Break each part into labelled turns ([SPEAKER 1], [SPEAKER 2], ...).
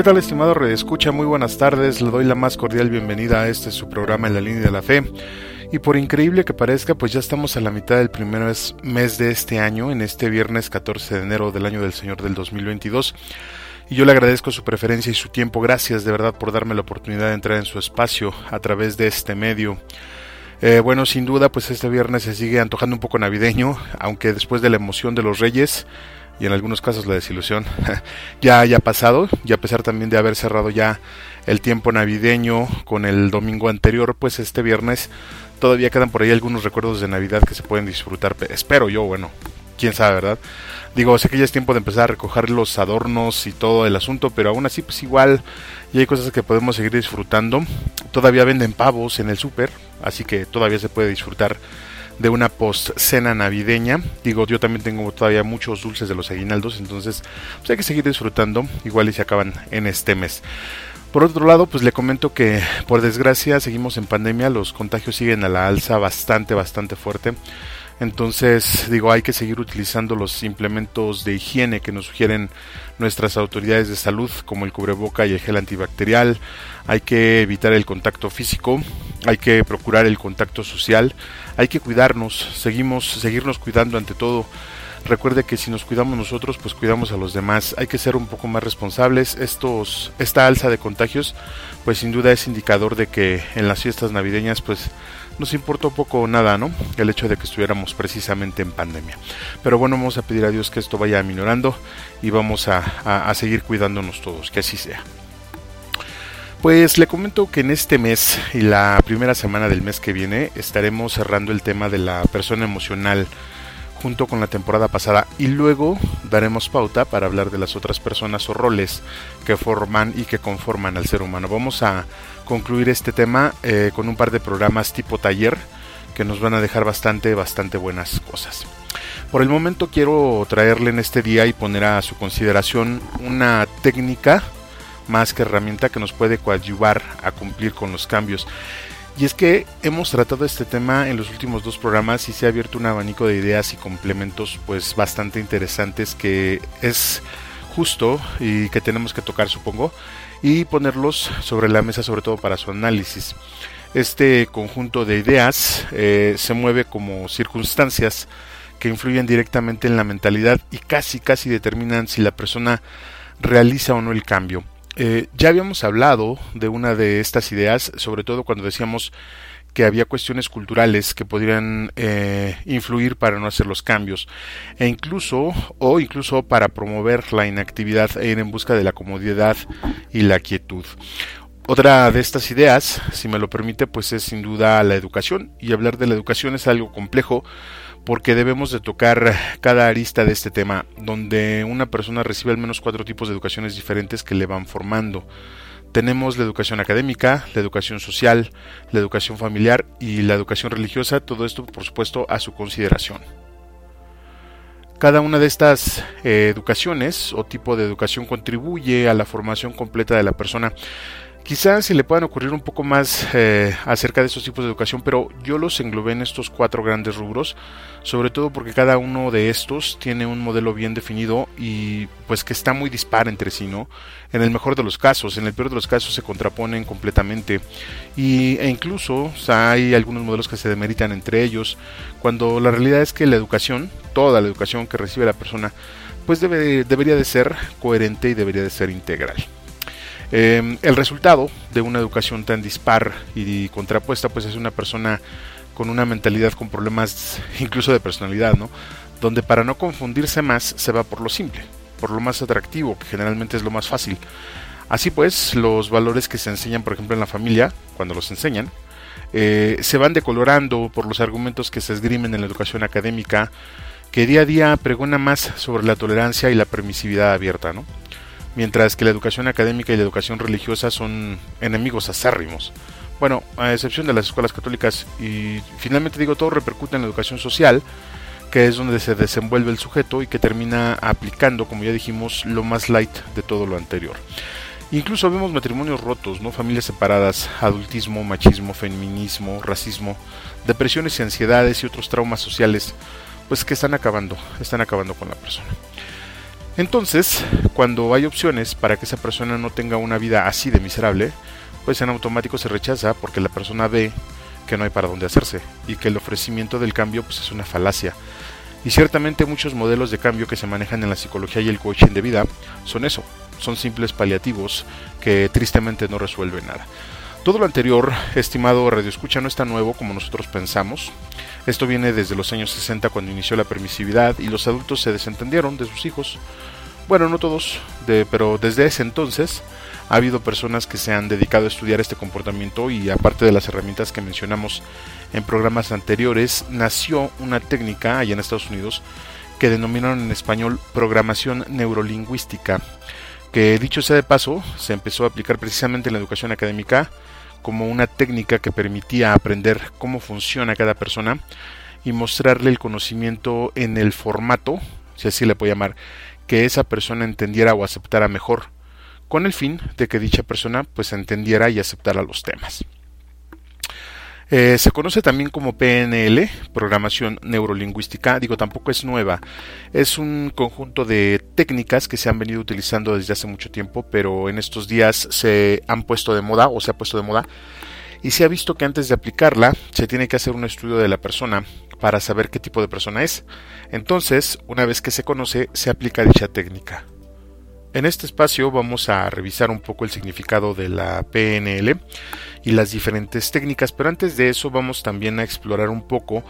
[SPEAKER 1] ¿Qué tal estimado redescucha? Muy buenas tardes, le doy la más cordial bienvenida a este su programa en la línea de la fe. Y por increíble que parezca, pues ya estamos a la mitad del primer mes de este año, en este viernes 14 de enero del año del Señor del 2022. Y yo le agradezco su preferencia y su tiempo. Gracias de verdad por darme la oportunidad de entrar en su espacio a través de este medio. Eh, bueno, sin duda, pues este viernes se sigue antojando un poco navideño, aunque después de la emoción de los reyes, y en algunos casos la desilusión ya haya pasado y a pesar también de haber cerrado ya el tiempo navideño con el domingo anterior, pues este viernes todavía quedan por ahí algunos recuerdos de Navidad que se pueden disfrutar, espero yo, bueno, quién sabe, ¿verdad? Digo, sé que ya es tiempo de empezar a recoger los adornos y todo el asunto, pero aún así pues igual y hay cosas que podemos seguir disfrutando. Todavía venden pavos en el súper, así que todavía se puede disfrutar de una post cena navideña. Digo, yo también tengo todavía muchos dulces de los aguinaldos, entonces pues hay que seguir disfrutando, igual y se acaban en este mes. Por otro lado, pues le comento que por desgracia seguimos en pandemia, los contagios siguen a la alza bastante, bastante fuerte. Entonces, digo, hay que seguir utilizando los implementos de higiene que nos sugieren nuestras autoridades de salud, como el cubreboca y el gel antibacterial. Hay que evitar el contacto físico, hay que procurar el contacto social, hay que cuidarnos, seguimos, seguirnos cuidando ante todo. Recuerde que si nos cuidamos nosotros, pues cuidamos a los demás. Hay que ser un poco más responsables. Estos, esta alza de contagios, pues sin duda es indicador de que en las fiestas navideñas, pues nos importó poco o nada, ¿no? El hecho de que estuviéramos precisamente en pandemia. Pero bueno, vamos a pedir a Dios que esto vaya aminorando y vamos a, seguir cuidándonos todos, que así sea. Pues le comento que en este mes y la primera semana del mes que viene estaremos cerrando el tema de la persona emocional junto con la temporada pasada y luego daremos pauta para hablar de las otras personas o roles que forman y que conforman al ser humano. Vamos a concluir este tema eh, con un par de programas tipo taller que nos van a dejar bastante, bastante buenas cosas. Por el momento quiero traerle en este día y poner a su consideración una técnica más que herramienta que nos puede coadyuvar a cumplir con los cambios. Y es que hemos tratado este tema en los últimos dos programas y se ha abierto un abanico de ideas y complementos pues bastante interesantes que es justo y que tenemos que tocar supongo y ponerlos sobre la mesa sobre todo para su análisis. Este conjunto de ideas eh, se mueve como circunstancias que influyen directamente en la mentalidad y casi casi determinan si la persona realiza o no el cambio. Eh, ya habíamos hablado de una de estas ideas, sobre todo cuando decíamos que había cuestiones culturales que podrían eh, influir para no hacer los cambios e incluso o incluso para promover la inactividad e ir en busca de la comodidad y la quietud. Otra de estas ideas, si me lo permite, pues es sin duda la educación y hablar de la educación es algo complejo porque debemos de tocar cada arista de este tema, donde una persona recibe al menos cuatro tipos de educaciones diferentes que le van formando. Tenemos la educación académica, la educación social, la educación familiar y la educación religiosa, todo esto por supuesto a su consideración. Cada una de estas eh, educaciones o tipo de educación contribuye a la formación completa de la persona Quizás se le puedan ocurrir un poco más eh, acerca de estos tipos de educación, pero yo los englobé en estos cuatro grandes rubros, sobre todo porque cada uno de estos tiene un modelo bien definido y pues que está muy dispar entre sí, ¿no? En el mejor de los casos, en el peor de los casos se contraponen completamente y, e incluso hay algunos modelos que se demeritan entre ellos, cuando la realidad es que la educación, toda la educación que recibe la persona, pues debe, debería de ser coherente y debería de ser integral. Em, el resultado de una educación tan dispar y contrapuesta, pues es una persona con una mentalidad con problemas incluso de personalidad, ¿no? Donde para no confundirse más se va por lo simple, por lo más atractivo, que generalmente es lo más fácil. Así pues, los valores que se enseñan, por ejemplo, en la familia, cuando los enseñan, eh, se van decolorando por los argumentos que se esgrimen en la educación académica, que día a día pregona más sobre la tolerancia y la permisividad abierta, ¿no? Mientras que la educación académica y la educación religiosa son enemigos acérrimos. Bueno, a excepción de las escuelas católicas, y finalmente digo, todo repercute en la educación social, que es donde se desenvuelve el sujeto y que termina aplicando, como ya dijimos, lo más light de todo lo anterior. Incluso vemos matrimonios rotos, ¿no? familias separadas, adultismo, machismo, feminismo, racismo, depresiones y ansiedades y otros traumas sociales, pues que están acabando, están acabando con la persona. Entonces, cuando hay opciones para que esa persona no tenga una vida así de miserable, pues en automático se rechaza porque la persona ve que no hay para dónde hacerse y que el ofrecimiento del cambio pues es una falacia. Y ciertamente muchos modelos de cambio que se manejan en la psicología y el coaching de vida son eso, son simples paliativos que tristemente no resuelven nada. Todo lo anterior, estimado Radio Escucha, no está nuevo como nosotros pensamos. Esto viene desde los años 60 cuando inició la permisividad y los adultos se desentendieron de sus hijos. Bueno, no todos, pero desde ese entonces ha habido personas que se han dedicado a estudiar este comportamiento y aparte de las herramientas que mencionamos en programas anteriores, nació una técnica allá en Estados Unidos que denominaron en español programación neurolingüística que dicho sea de paso, se empezó a aplicar precisamente en la educación académica como una técnica que permitía aprender cómo funciona cada persona y mostrarle el conocimiento en el formato, si así le puedo llamar, que esa persona entendiera o aceptara mejor, con el fin de que dicha persona pues entendiera y aceptara los temas. Eh, se conoce también como PNL, programación neurolingüística, digo tampoco es nueva, es un conjunto de técnicas que se han venido utilizando desde hace mucho tiempo, pero en estos días se han puesto de moda o se ha puesto de moda y se ha visto que antes de aplicarla se tiene que hacer un estudio de la persona para saber qué tipo de persona es. Entonces, una vez que se conoce, se aplica dicha técnica. En este espacio vamos a revisar un poco el significado de la PNL y las diferentes técnicas, pero antes de eso vamos también a explorar un poco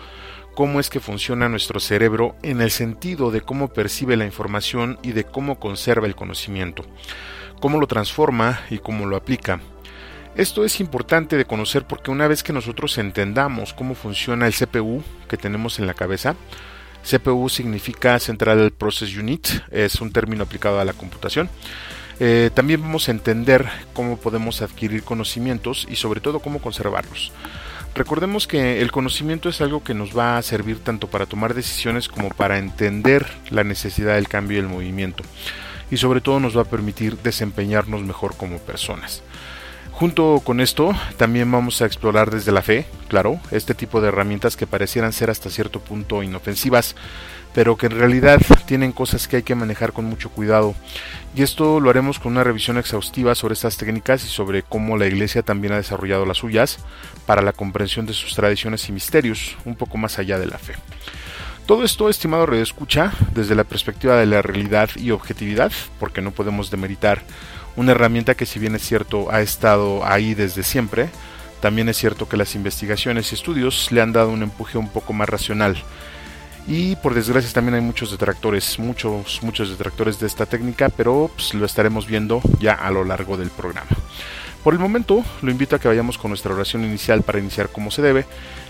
[SPEAKER 1] cómo es que funciona nuestro cerebro en el sentido de cómo percibe la información y de cómo conserva el conocimiento, cómo lo transforma y cómo lo aplica. Esto es importante de conocer porque una vez que nosotros entendamos cómo funciona el CPU que tenemos en la cabeza, CPU significa Central Process Unit, es un término aplicado a la computación. Eh, también vamos a entender cómo podemos adquirir conocimientos y sobre todo cómo conservarlos. Recordemos que el conocimiento es algo que nos va a servir tanto para tomar decisiones como para entender la necesidad del cambio y el movimiento. Y sobre todo nos va a permitir desempeñarnos mejor como personas. Junto con esto, también vamos a explorar desde la fe, claro, este tipo de herramientas que parecieran ser hasta cierto punto inofensivas, pero que en realidad tienen cosas que hay que manejar con mucho cuidado. Y esto lo haremos con una revisión exhaustiva sobre estas técnicas y sobre cómo la Iglesia también ha desarrollado las suyas para la comprensión de sus tradiciones y misterios, un poco más allá de la fe. Todo esto, estimado Radio Escucha, desde la perspectiva de la realidad y objetividad, porque no podemos demeritar una herramienta que si bien es cierto ha estado ahí desde siempre, también es cierto que las investigaciones y estudios le han dado un empuje un poco más racional. Y por desgracia también hay muchos detractores, muchos, muchos detractores de esta técnica, pero pues, lo estaremos viendo ya a lo largo del programa. Por el momento, lo invito a que vayamos con nuestra oración inicial para iniciar como se debe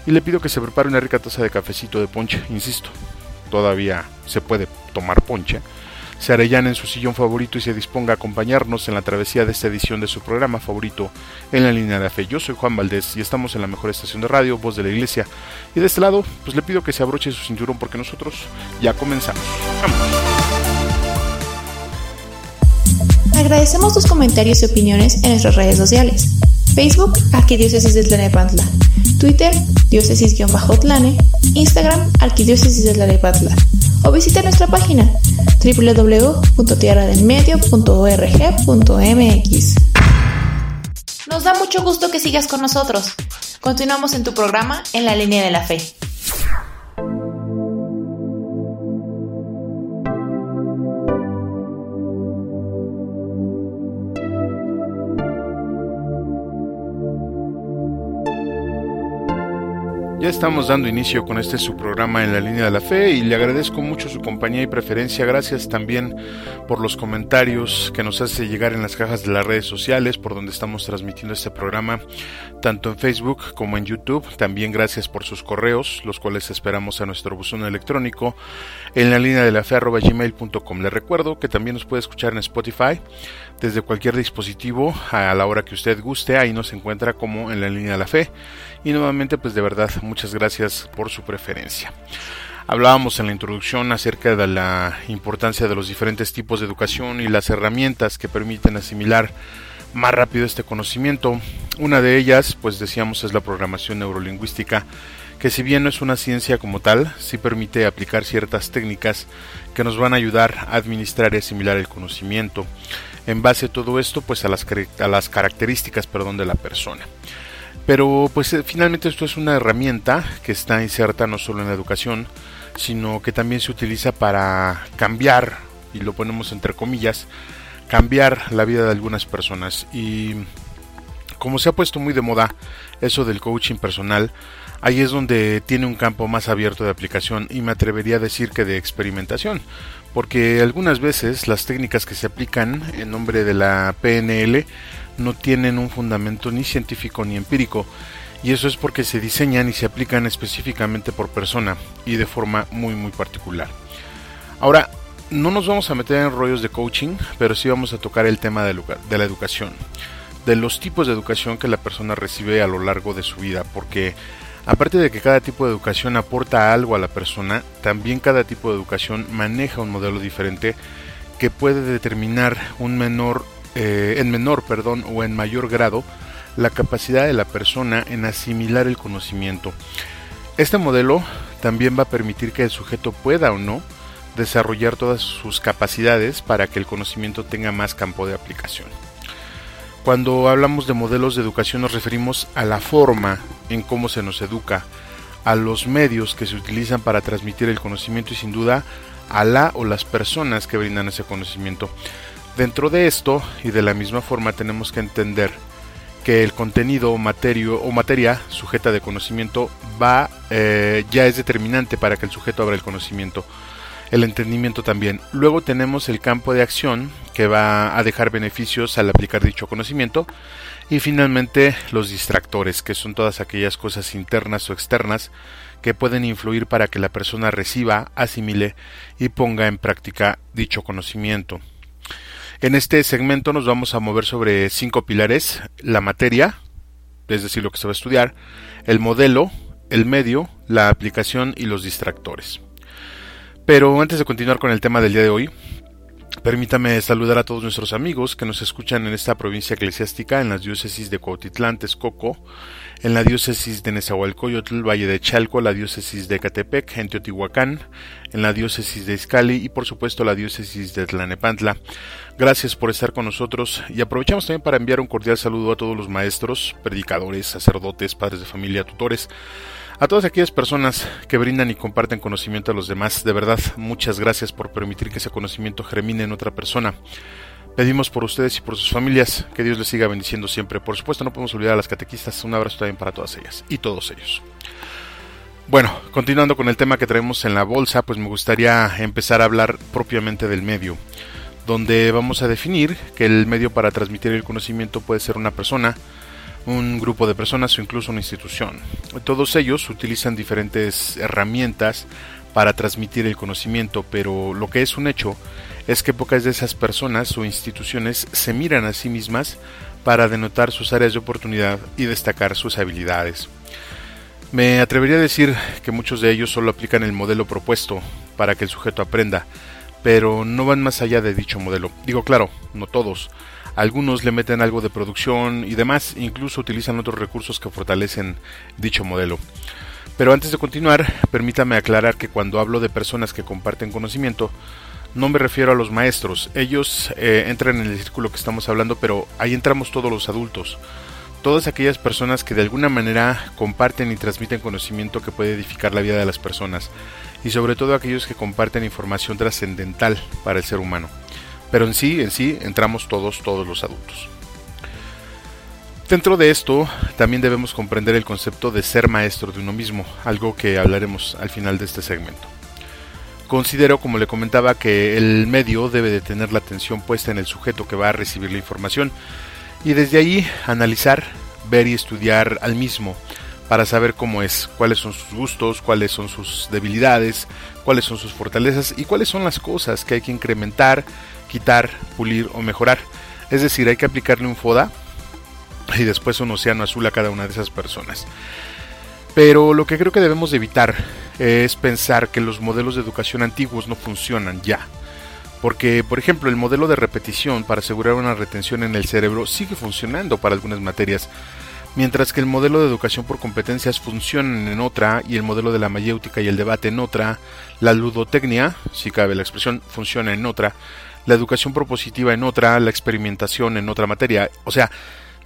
[SPEAKER 1] y le pido que se prepare una rica taza de cafecito de ponche, insisto, todavía se puede tomar ponche se arellane en su sillón favorito y se disponga a acompañarnos en la travesía de esta edición de su programa favorito en la línea de la fe. Yo soy Juan Valdés y estamos en la mejor estación de radio, Voz de la Iglesia. Y de este lado, pues le pido que se abroche su cinturón porque nosotros ya comenzamos.
[SPEAKER 2] Agradecemos tus comentarios y opiniones en nuestras redes sociales. Facebook, Arquidiócesis de Tlanepantla. Twitter, diócesis-tlane. Instagram, Arquidiócesis de Tlanepantla. O visita nuestra página www.tierradelmedio.org.mx. Nos da mucho gusto que sigas con nosotros. Continuamos en tu programa En la línea de la fe.
[SPEAKER 1] Estamos dando inicio con este su programa en la línea de la fe y le agradezco mucho su compañía y preferencia. Gracias también por los comentarios que nos hace llegar en las cajas de las redes sociales por donde estamos transmitiendo este programa, tanto en Facebook como en YouTube. También gracias por sus correos, los cuales esperamos a nuestro buzón electrónico en la línea de la fe gmail.com. Le recuerdo que también nos puede escuchar en Spotify desde cualquier dispositivo a la hora que usted guste. Ahí nos encuentra como en la línea de la fe. Y nuevamente, pues de verdad, muchas gracias por su preferencia. Hablábamos en la introducción acerca de la importancia de los diferentes tipos de educación y las herramientas que permiten asimilar más rápido este conocimiento. Una de ellas, pues decíamos, es la programación neurolingüística, que si bien no es una ciencia como tal, sí permite aplicar ciertas técnicas que nos van a ayudar a administrar y asimilar el conocimiento. En base a todo esto, pues a las, a las características perdón, de la persona. Pero pues eh, finalmente esto es una herramienta que está inserta no solo en la educación, sino que también se utiliza para cambiar, y lo ponemos entre comillas, cambiar la vida de algunas personas. Y como se ha puesto muy de moda eso del coaching personal, ahí es donde tiene un campo más abierto de aplicación y me atrevería a decir que de experimentación, porque algunas veces las técnicas que se aplican en nombre de la PNL no tienen un fundamento ni científico ni empírico, y eso es porque se diseñan y se aplican específicamente por persona y de forma muy muy particular. Ahora, no nos vamos a meter en rollos de coaching, pero sí vamos a tocar el tema de, la educación, de los tipos de educación que la persona recibe a lo largo de su vida, porque aparte de que cada tipo de educación aporta algo a la persona, también cada tipo de educación maneja un modelo diferente que puede determinar un menor eh, en menor perdón, o en mayor grado la capacidad de la persona en asimilar el conocimiento. Este modelo también va a permitir que el sujeto pueda o no desarrollar todas sus capacidades para que el conocimiento tenga más campo de aplicación. Cuando hablamos de modelos de educación nos referimos a la forma en cómo se nos educa, a los medios que se utilizan para transmitir el conocimiento y sin duda a la o las personas que brindan ese conocimiento. Dentro de esto y de la misma forma tenemos que entender que el contenido o, o materia sujeta de conocimiento va eh, ya es determinante para que el sujeto abra el conocimiento el entendimiento también. Luego tenemos el campo de acción que va a dejar beneficios al aplicar dicho conocimiento. Y finalmente los distractores, que son todas aquellas cosas internas o externas que pueden influir para que la persona reciba, asimile y ponga en práctica dicho conocimiento. En este segmento nos vamos a mover sobre cinco pilares, la materia, es decir, lo que se va a estudiar, el modelo, el medio, la aplicación y los distractores. Pero antes de continuar con el tema del día de hoy, Permítame saludar a todos nuestros amigos que nos escuchan en esta provincia eclesiástica, en las diócesis de Cuautitlán, Texcoco, en la diócesis de Nezahualcóyotl, Valle de Chalco, la diócesis de Catepec, en Teotihuacán, en la diócesis de Izcali y por supuesto la diócesis de Tlanepantla. Gracias por estar con nosotros y aprovechamos también para enviar un cordial saludo a todos los maestros, predicadores, sacerdotes, padres de familia, tutores, a todas aquellas personas que brindan y comparten conocimiento a los demás, de verdad, muchas gracias por permitir que ese conocimiento germine en otra persona. Pedimos por ustedes y por sus familias que Dios les siga bendiciendo siempre. Por supuesto, no podemos olvidar a las catequistas. Un abrazo también para todas ellas y todos ellos. Bueno, continuando con el tema que traemos en la bolsa, pues me gustaría empezar a hablar propiamente del medio, donde vamos a definir que el medio para transmitir el conocimiento puede ser una persona, un grupo de personas o incluso una institución. Todos ellos utilizan diferentes herramientas para transmitir el conocimiento, pero lo que es un hecho es que pocas de esas personas o instituciones se miran a sí mismas para denotar sus áreas de oportunidad y destacar sus habilidades. Me atrevería a decir que muchos de ellos solo aplican el modelo propuesto para que el sujeto aprenda, pero no van más allá de dicho modelo. Digo claro, no todos, algunos le meten algo de producción y demás, incluso utilizan otros recursos que fortalecen dicho modelo. Pero antes de continuar, permítame aclarar que cuando hablo de personas que comparten conocimiento, no me refiero a los maestros, ellos eh, entran en el círculo que estamos hablando, pero ahí entramos todos los adultos, todas aquellas personas que de alguna manera comparten y transmiten conocimiento que puede edificar la vida de las personas, y sobre todo aquellos que comparten información trascendental para el ser humano. Pero en sí, en sí, entramos todos, todos los adultos. Dentro de esto, también debemos comprender el concepto de ser maestro de uno mismo, algo que hablaremos al final de este segmento. Considero, como le comentaba, que el medio debe de tener la atención puesta en el sujeto que va a recibir la información y desde ahí analizar, ver y estudiar al mismo para saber cómo es, cuáles son sus gustos, cuáles son sus debilidades, cuáles son sus fortalezas y cuáles son las cosas que hay que incrementar, quitar, pulir o mejorar. Es decir, hay que aplicarle un FODA y después un océano azul a cada una de esas personas. Pero lo que creo que debemos evitar es pensar que los modelos de educación antiguos no funcionan ya. Porque, por ejemplo, el modelo de repetición para asegurar una retención en el cerebro sigue funcionando para algunas materias, mientras que el modelo de educación por competencias funciona en otra y el modelo de la mayéutica y el debate en otra, la ludotecnia, si cabe la expresión, funciona en otra, la educación propositiva en otra, la experimentación en otra materia. O sea,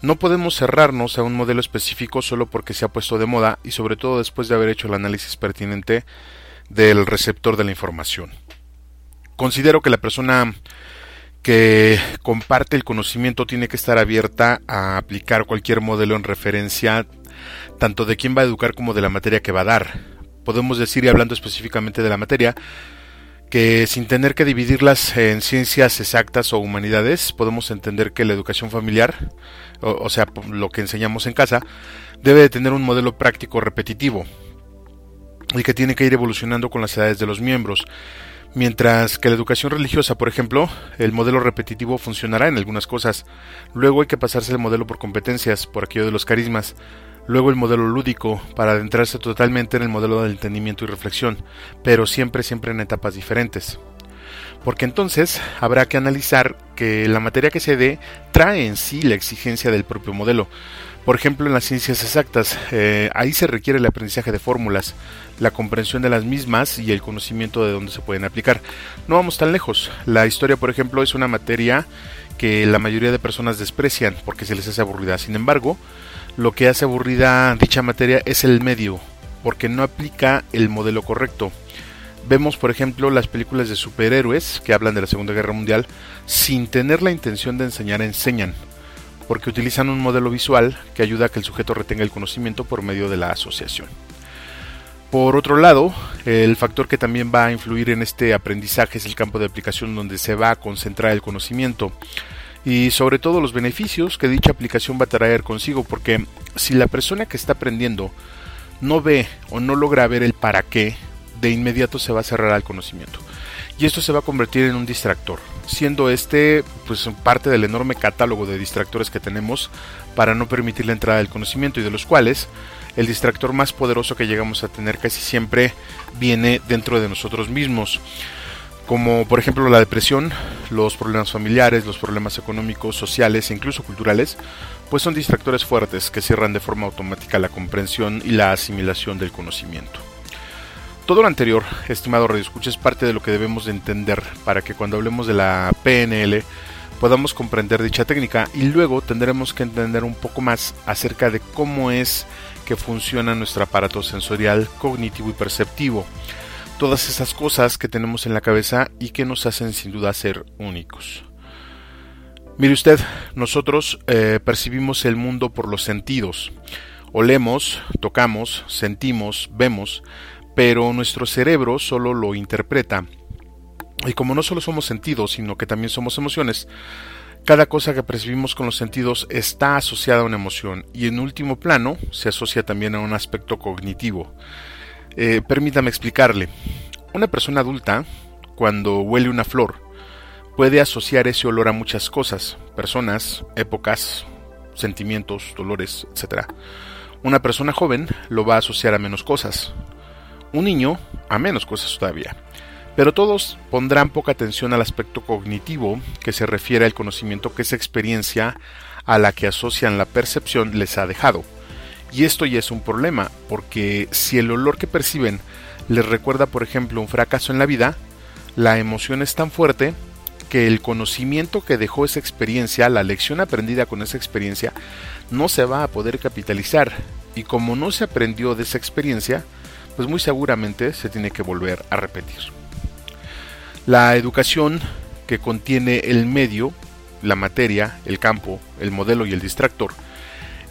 [SPEAKER 1] no podemos cerrarnos a un modelo específico solo porque se ha puesto de moda y sobre todo después de haber hecho el análisis pertinente del receptor de la información. Considero que la persona que comparte el conocimiento tiene que estar abierta a aplicar cualquier modelo en referencia tanto de quién va a educar como de la materia que va a dar. Podemos decir, y hablando específicamente de la materia, que sin tener que dividirlas en ciencias exactas o humanidades, podemos entender que la educación familiar, o, sea, lo que enseñamos en casa, debe de tener un modelo práctico repetitivo y que tiene que ir evolucionando con las edades de los miembros. Mientras que la educación religiosa, por ejemplo, el modelo repetitivo funcionará en algunas cosas. Luego hay que pasarse el modelo por competencias, por aquello de los carismas luego el modelo lúdico para adentrarse totalmente en el modelo del entendimiento y reflexión, pero siempre, siempre en etapas diferentes. Porque entonces habrá que analizar que la materia que se dé trae en sí la exigencia del propio modelo. Por ejemplo, en las ciencias exactas, eh, ahí se requiere el aprendizaje de fórmulas, la comprensión de las mismas y el conocimiento de dónde se pueden aplicar. No vamos tan lejos. La historia, por ejemplo, es una materia que la mayoría de personas desprecian porque se les hace aburrida. Sin embargo, lo que hace aburrida dicha materia es el medio, porque no aplica el modelo correcto. Vemos, por ejemplo, las películas de superhéroes que hablan de la Segunda Guerra Mundial sin tener la intención de enseñar, enseñan, porque utilizan un modelo visual que ayuda a que el sujeto retenga el conocimiento por medio de la asociación. Por otro lado, el factor que también va a influir en este aprendizaje es el campo de aplicación donde se va a concentrar el conocimiento y sobre todo los beneficios que dicha aplicación va a traer consigo, porque si la persona que está aprendiendo no ve o no logra ver el para qué, de inmediato se va a cerrar al conocimiento. Y esto se va a convertir en un distractor, siendo este pues parte del enorme catálogo de distractores que tenemos para no permitir la entrada del conocimiento y de los cuales el distractor más poderoso que llegamos a tener casi siempre viene dentro de nosotros mismos como por ejemplo la depresión, los problemas familiares, los problemas económicos, sociales e incluso culturales, pues son distractores fuertes que cierran de forma automática la comprensión y la asimilación del conocimiento. Todo lo anterior, estimado Radio Escucha, es parte de lo que debemos de entender para que cuando hablemos de la PNL podamos comprender dicha técnica y luego tendremos que entender un poco más acerca de cómo es que funciona nuestro aparato sensorial, cognitivo y perceptivo todas esas cosas que tenemos en la cabeza y que nos hacen sin duda ser únicos. Mire usted, nosotros eh, percibimos el mundo por los sentidos. Olemos, tocamos, sentimos, vemos, pero nuestro cerebro solo lo interpreta. Y como no solo somos sentidos, sino que también somos emociones, cada cosa que percibimos con los sentidos está asociada a una emoción y en último plano se asocia también a un aspecto cognitivo. Eh, permítame explicarle. Una persona adulta, cuando huele una flor, puede asociar ese olor a muchas cosas, personas, épocas, sentimientos, dolores, etc. Una persona joven lo va a asociar a menos cosas. Un niño a menos cosas todavía. Pero todos pondrán poca atención al aspecto cognitivo que se refiere al conocimiento que esa experiencia a la que asocian la percepción les ha dejado. Y esto ya es un problema, porque si el olor que perciben les recuerda, por ejemplo, un fracaso en la vida, la emoción es tan fuerte que el conocimiento que dejó esa experiencia, la lección aprendida con esa experiencia, no se va a poder capitalizar. Y como no se aprendió de esa experiencia, pues muy seguramente se tiene que volver a repetir. La educación que contiene el medio, la materia, el campo, el modelo y el distractor,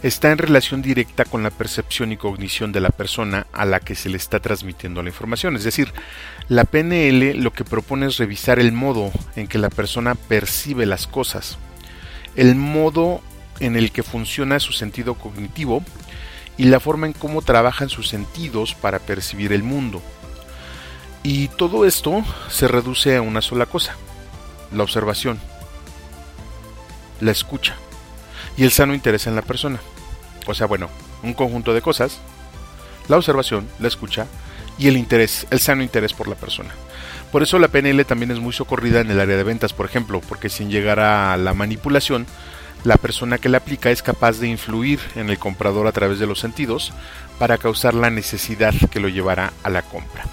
[SPEAKER 1] está en relación directa con la percepción y cognición de la persona a la que se le está transmitiendo la información. Es decir, la PNL lo que propone es revisar el modo en que la persona percibe las cosas, el modo en el que funciona su sentido cognitivo y la forma en cómo trabajan sus sentidos para percibir el mundo. Y todo esto se reduce a una sola cosa, la observación, la escucha y el sano interés en la persona. O sea, bueno, un conjunto de cosas, la observación, la escucha y el interés, el sano interés por la persona. Por eso la PNL también es muy socorrida en el área de ventas, por ejemplo, porque sin llegar a la manipulación, la persona que la aplica es capaz de influir en el comprador a través de los sentidos para causar la necesidad que lo llevará a la compra.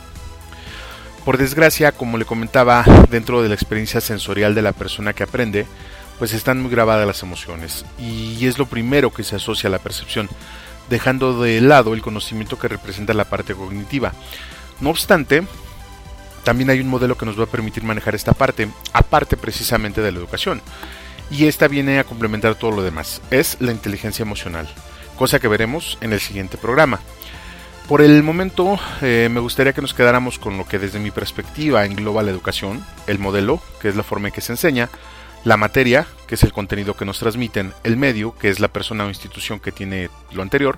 [SPEAKER 1] Por desgracia, como le comentaba, dentro de la experiencia sensorial de la persona que aprende, pues están muy grabadas las emociones y es lo primero que se asocia a la percepción, dejando de lado el conocimiento que representa la parte cognitiva. No obstante, también hay un modelo que nos va a permitir manejar esta parte, aparte precisamente de la educación. Y esta viene a complementar todo lo demás. Es la inteligencia emocional, cosa que veremos en el siguiente programa. Por el momento eh, me gustaría que nos quedáramos con lo que desde mi perspectiva engloba la educación, el modelo, que es la forma en que se enseña, la materia, que es el contenido que nos transmiten, el medio, que es la persona o institución que tiene lo anterior,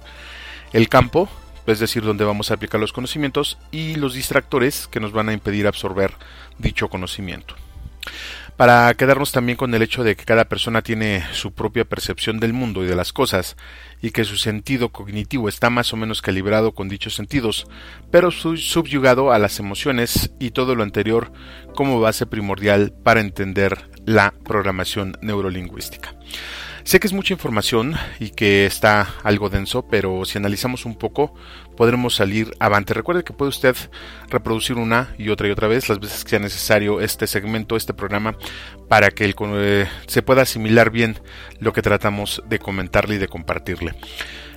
[SPEAKER 1] el campo, es decir, donde vamos a aplicar los conocimientos, y los distractores que nos van a impedir absorber dicho conocimiento. Para quedarnos también con el hecho de que cada persona tiene su propia percepción del mundo y de las cosas, y que su sentido cognitivo está más o menos calibrado con dichos sentidos, pero subyugado a las emociones y todo lo anterior como base primordial para entender la programación neurolingüística. Sé que es mucha información y que está algo denso, pero si analizamos un poco podremos salir avante. Recuerde que puede usted reproducir una y otra y otra vez las veces que sea necesario este segmento, este programa, para que eh, se pueda asimilar bien lo que tratamos de comentarle y de compartirle.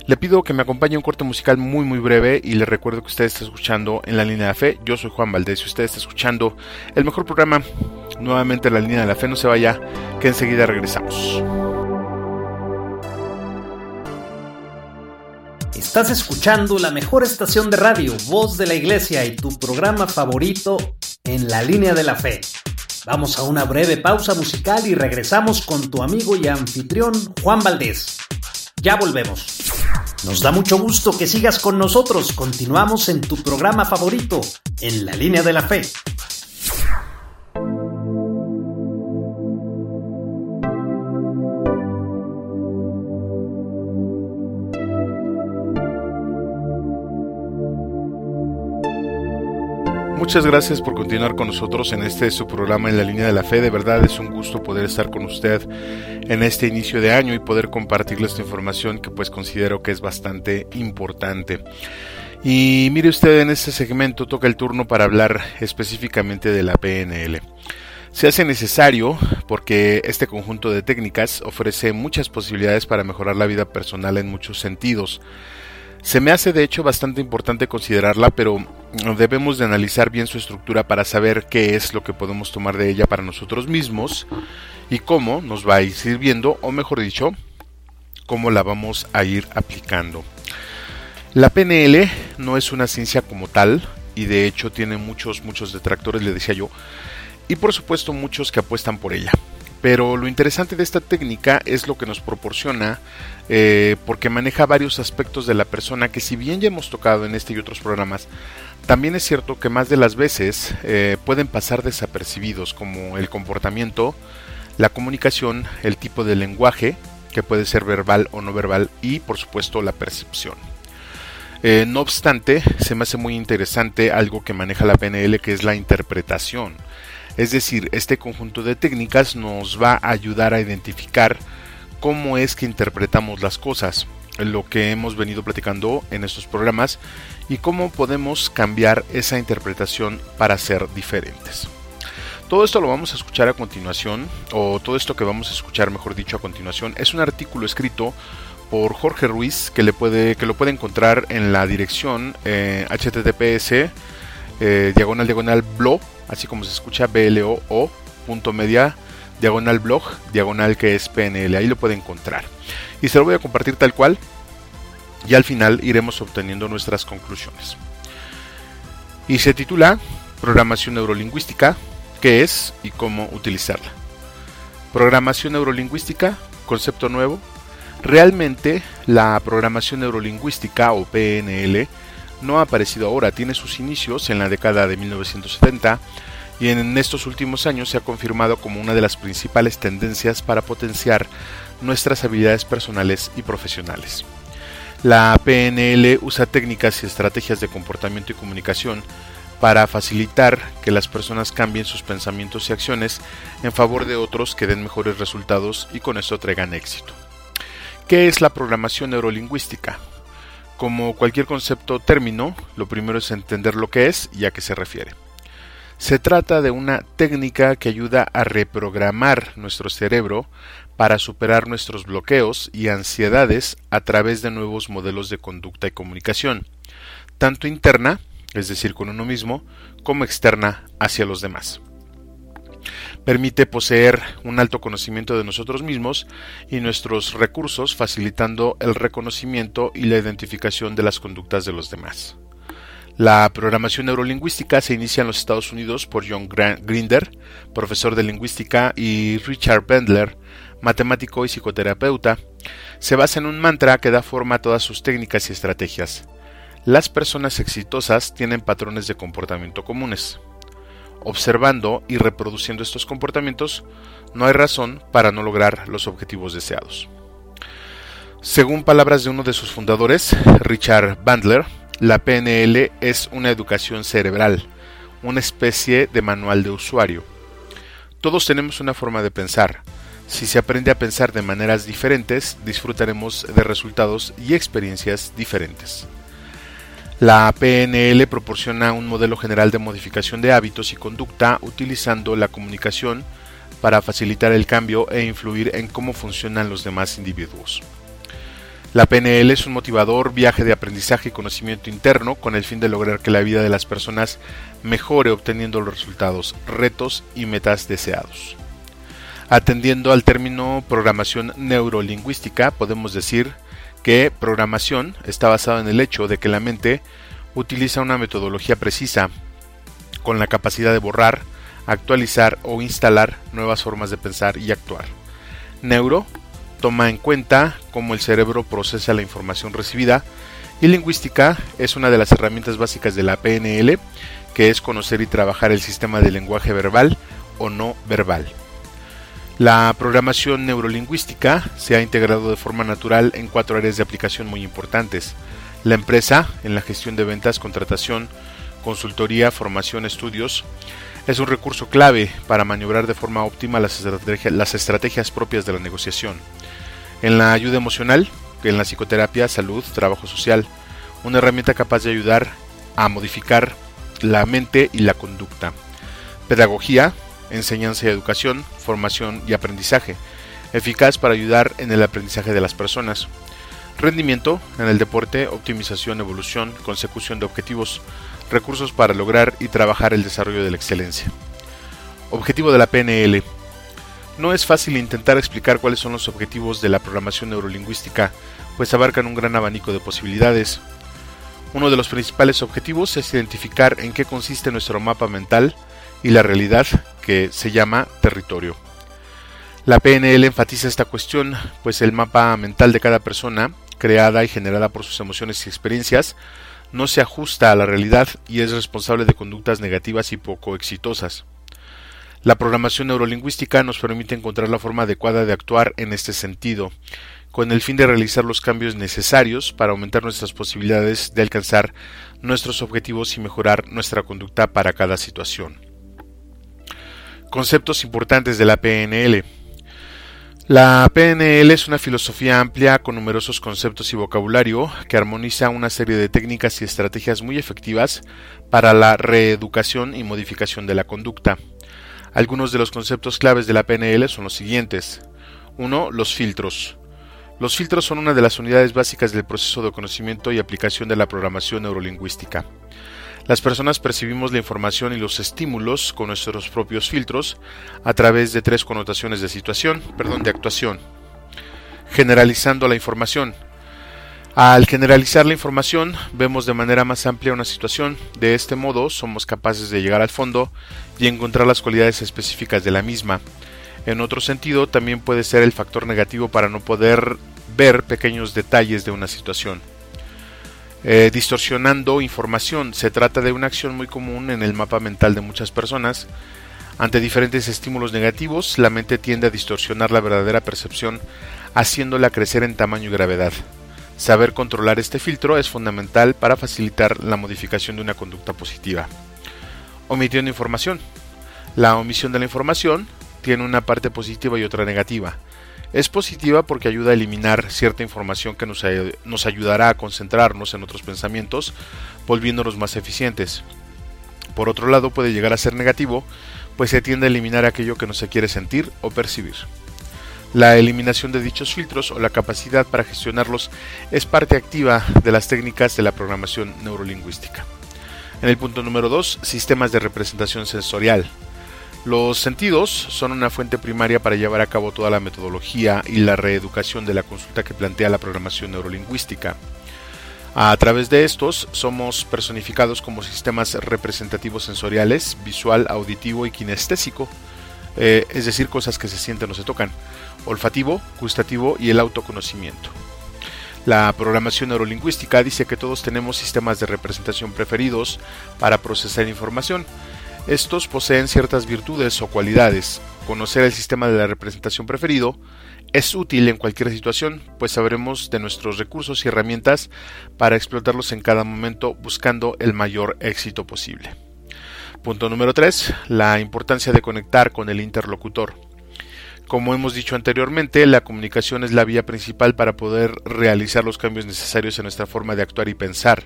[SPEAKER 1] Le pido que me acompañe un corte musical muy muy breve y le recuerdo que usted está escuchando en la línea de fe. Yo soy Juan Valdés y usted está escuchando el mejor programa nuevamente en la línea de la fe. No se vaya, que enseguida regresamos.
[SPEAKER 3] Estás escuchando la mejor estación de radio, Voz de la Iglesia y tu programa favorito en la línea de la fe. Vamos a una breve pausa musical y regresamos con tu amigo y anfitrión Juan Valdés. Ya volvemos. Nos da mucho gusto que sigas con nosotros. Continuamos en tu programa favorito, en la línea de la fe.
[SPEAKER 1] Muchas gracias por continuar con nosotros en este su programa en la línea de la fe. De verdad es un gusto poder estar con usted en este inicio de año y poder compartirle esta información que pues considero que es bastante importante. Y mire usted en este segmento toca el turno para hablar específicamente de la PNL. Se hace necesario porque este conjunto de técnicas ofrece muchas posibilidades para mejorar la vida personal en muchos sentidos. Se me hace de hecho bastante importante considerarla, pero debemos de analizar bien su estructura para saber qué es lo que podemos tomar de ella para nosotros mismos y cómo nos va a ir sirviendo, o mejor dicho, cómo la vamos a ir aplicando. La PNL no es una ciencia como tal y de hecho tiene muchos, muchos detractores, le decía yo, y por supuesto muchos que apuestan por ella. Pero lo interesante de esta técnica es lo que nos proporciona eh, porque maneja varios aspectos de la persona que si bien ya hemos tocado en este y otros programas, también es cierto que más de las veces eh, pueden pasar desapercibidos como el comportamiento, la comunicación, el tipo de lenguaje, que puede ser verbal o no verbal, y por supuesto la percepción. Eh, no obstante, se me hace muy interesante algo que maneja la PNL, que es la interpretación. Es decir, este conjunto de técnicas nos va a ayudar a identificar cómo es que interpretamos las cosas, lo que hemos venido platicando en estos programas y cómo podemos cambiar esa interpretación para ser diferentes. Todo esto lo vamos a escuchar a continuación, o todo esto que vamos a escuchar, mejor dicho, a continuación, es un artículo escrito por Jorge Ruiz que, le puede, que lo puede encontrar en la dirección https eh, diagonal diagonal blo así como se escucha blo o punto media diagonal blog, diagonal que es PNL, ahí lo puede encontrar. Y se lo voy a compartir tal cual y al final iremos obteniendo nuestras conclusiones. Y se titula Programación Neurolingüística, qué es y cómo utilizarla. Programación neurolingüística, concepto nuevo. Realmente la programación neurolingüística o PNL no ha aparecido ahora, tiene sus inicios en la década de 1970 y en estos últimos años se ha confirmado como una de las principales tendencias para potenciar nuestras habilidades personales y profesionales. La PNL usa técnicas y estrategias de comportamiento y comunicación para facilitar que las personas cambien sus pensamientos y acciones en favor de otros que den mejores resultados y con eso traigan éxito. ¿Qué es la programación neurolingüística? Como cualquier concepto o término, lo primero es entender lo que es y a qué se refiere. Se trata de una técnica que ayuda a reprogramar nuestro cerebro para superar nuestros bloqueos y ansiedades a través de nuevos modelos de conducta y comunicación, tanto interna es decir, con uno mismo, como externa hacia los demás. Permite poseer un alto conocimiento de nosotros mismos y nuestros recursos, facilitando el reconocimiento y la identificación de las conductas de los demás. La programación neurolingüística se inicia en los Estados Unidos por John Grinder, profesor de lingüística, y Richard Bendler, matemático y psicoterapeuta. Se basa en un mantra que da forma a todas sus técnicas y estrategias. Las personas exitosas tienen patrones de comportamiento comunes. Observando y reproduciendo estos comportamientos, no hay razón para no lograr los objetivos deseados. Según palabras de uno de sus fundadores, Richard Bandler, la PNL es una educación cerebral, una especie de manual de usuario. Todos tenemos una forma de pensar. Si se aprende a pensar de maneras diferentes, disfrutaremos de resultados y experiencias diferentes. La PNL proporciona un modelo general de modificación de hábitos y conducta utilizando la comunicación para facilitar el cambio e influir en cómo funcionan los demás individuos. La PNL es un motivador viaje de aprendizaje y conocimiento interno con el fin de lograr que la vida de las personas mejore obteniendo los resultados, retos y metas deseados. Atendiendo al término programación neurolingüística, podemos decir que programación está basado en el hecho de que la mente utiliza una metodología precisa con la capacidad de borrar, actualizar o instalar nuevas formas de pensar y actuar. Neuro toma en cuenta cómo el cerebro procesa la información recibida y lingüística es una de las herramientas básicas de la PNL, que es conocer y trabajar el sistema de lenguaje verbal o no verbal. La programación neurolingüística se ha integrado de forma natural en cuatro áreas de aplicación muy importantes. La empresa, en la gestión de ventas, contratación, consultoría, formación, estudios, es un recurso clave para maniobrar de forma óptima las, estrategias propias de la negociación. En la ayuda emocional, en la psicoterapia, salud, trabajo social, una herramienta capaz de ayudar a modificar la mente y la conducta. Pedagogía, enseñanza y educación, formación y aprendizaje, eficaz para ayudar en el aprendizaje de las personas. Rendimiento en el deporte, optimización, evolución, consecución de objetivos, recursos para lograr y trabajar el desarrollo de la excelencia. Objetivo de la PNL. No es fácil intentar explicar cuáles son los objetivos de la programación neurolingüística, pues abarcan un gran abanico de posibilidades. Uno de los principales objetivos es identificar en qué consiste nuestro mapa mental y la realidad que se llama territorio. La PNL enfatiza esta cuestión, pues el mapa mental de cada persona, creada y generada por sus emociones y experiencias, no se ajusta a la realidad y es responsable de conductas negativas y poco exitosas. La programación neurolingüística nos permite encontrar la forma adecuada de actuar en este sentido, con el fin de realizar los cambios necesarios para aumentar nuestras posibilidades de alcanzar nuestros objetivos y mejorar nuestra conducta para cada situación. Conceptos importantes de la PNL. La PNL es una filosofía amplia con numerosos conceptos y vocabulario que armoniza una serie de técnicas y estrategias muy efectivas para la reeducación y modificación de la conducta. Algunos de los conceptos claves de la PNL son los siguientes. 1. Los filtros. Los filtros son una de las unidades básicas del proceso de conocimiento y aplicación de la programación neurolingüística. Las personas percibimos la información y los estímulos con nuestros propios filtros a través de tres connotaciones de situación, perdón, de actuación. Generalizando la información. Al generalizar la información, vemos de manera más amplia una situación. De este modo, somos capaces de llegar al fondo y encontrar las cualidades específicas de la misma. En otro sentido, también puede ser el factor negativo para no poder ver pequeños detalles de una situación. Eh, distorsionando información. Se trata de una acción muy común en el mapa mental de muchas personas. Ante diferentes estímulos negativos, la mente tiende a distorsionar la verdadera percepción, haciéndola crecer en tamaño y gravedad. Saber controlar este filtro es fundamental para facilitar la modificación de una conducta positiva. Omitiendo información. La omisión de la información tiene una parte positiva y otra negativa. Es positiva porque ayuda a eliminar cierta información que nos, nos ayudará a concentrarnos en otros pensamientos, volviéndonos más eficientes. Por otro lado, puede llegar a ser negativo, pues se tiende a eliminar aquello que no se quiere sentir o percibir. La eliminación de dichos filtros o la capacidad para gestionarlos es parte activa de las técnicas de la programación neurolingüística. En el punto número 2, sistemas de representación sensorial. Los sentidos son una fuente primaria para llevar a cabo toda la metodología y la reeducación de la consulta que plantea la programación neurolingüística. A través de estos somos personificados como sistemas representativos sensoriales, visual, auditivo y kinestésico, eh, es decir, cosas que se sienten o se tocan, olfativo, gustativo y el autoconocimiento. La programación neurolingüística dice que todos tenemos sistemas de representación preferidos para procesar información, estos poseen ciertas virtudes o cualidades. Conocer el sistema de la representación preferido es útil en cualquier situación, pues sabremos de nuestros recursos y herramientas para explotarlos en cada momento buscando el mayor éxito posible. Punto número 3. La importancia de conectar con el interlocutor. Como hemos dicho anteriormente, la comunicación es la vía principal para poder realizar los cambios necesarios en nuestra forma de actuar y pensar.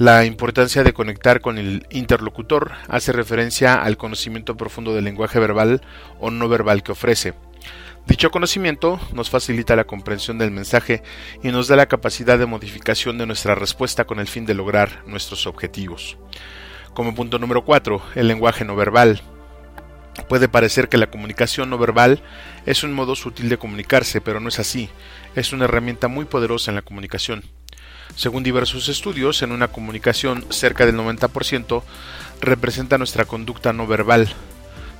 [SPEAKER 1] La importancia de conectar con el interlocutor hace referencia al conocimiento profundo del lenguaje verbal o no verbal que ofrece. Dicho conocimiento nos facilita la comprensión del mensaje y nos da la capacidad de modificación de nuestra respuesta con el fin de lograr nuestros objetivos. Como punto número 4, el lenguaje no verbal. Puede parecer que la comunicación no verbal es un modo sutil de comunicarse, pero no es así. Es una herramienta muy poderosa en la comunicación. Según diversos estudios, en una comunicación cerca del 90% representa nuestra conducta no verbal.